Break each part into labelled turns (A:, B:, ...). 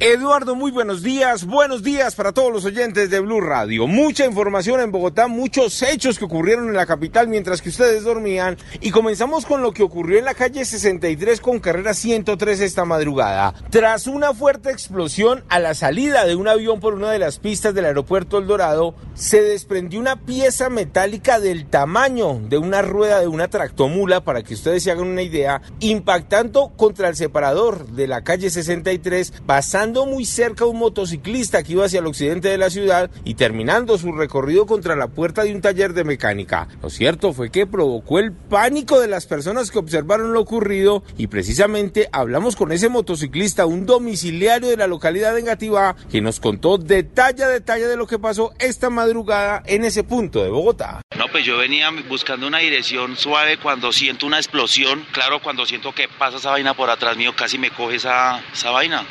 A: Eduardo, muy buenos días. Buenos días para todos los oyentes de Blue Radio. Mucha información en Bogotá, muchos hechos que ocurrieron en la capital mientras que ustedes dormían. Y comenzamos con lo que ocurrió en la calle 63 con carrera 103 esta madrugada. Tras una fuerte explosión a la salida de un avión por una de las pistas del aeropuerto El Dorado, se desprendió una pieza metálica del tamaño de una rueda de una tractomula, para que ustedes se hagan una idea, impactando contra el separador de la calle 63, pasando muy cerca a un motociclista que iba hacia el occidente de la ciudad y terminando su recorrido contra la puerta de un taller de mecánica. Lo cierto fue que provocó el pánico de las personas que observaron lo ocurrido y precisamente hablamos con ese motociclista, un domiciliario de la localidad de Engativá, que nos contó detalle a detalle de lo que pasó esta madrugada en ese punto de Bogotá.
B: No, pues yo venía buscando una dirección suave cuando siento una explosión. Claro, cuando siento que pasa esa vaina por atrás mío, casi me coge esa, esa vaina.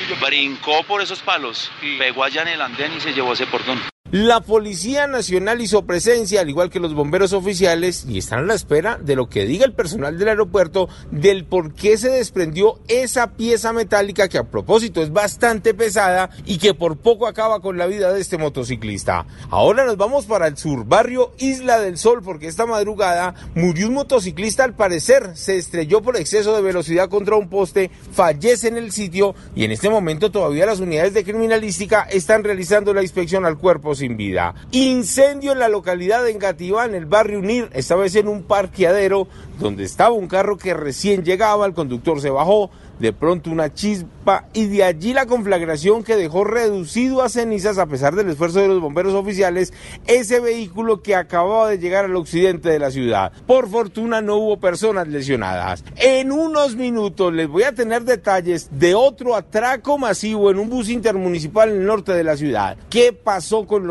B: Brincó por esos palos, pegó allá en el andén y se llevó ese portón.
A: La Policía Nacional hizo presencia, al igual que los bomberos oficiales, y están a la espera de lo que diga el personal del aeropuerto del por qué se desprendió esa pieza metálica que a propósito es bastante pesada y que por poco acaba con la vida de este motociclista. Ahora nos vamos para el sur, barrio Isla del Sol, porque esta madrugada murió un motociclista al parecer, se estrelló por exceso de velocidad contra un poste, fallece en el sitio y en este momento todavía las unidades de criminalística están realizando la inspección al cuerpo sin vida. Incendio en la localidad de Engativá, en el barrio Unir, esta vez en un parqueadero donde estaba un carro que recién llegaba, el conductor se bajó, de pronto una chispa y de allí la conflagración que dejó reducido a cenizas a pesar del esfuerzo de los bomberos oficiales ese vehículo que acababa de llegar al occidente de la ciudad. Por fortuna no hubo personas lesionadas. En unos minutos les voy a tener detalles de otro atraco masivo en un bus intermunicipal en el norte de la ciudad. ¿Qué pasó con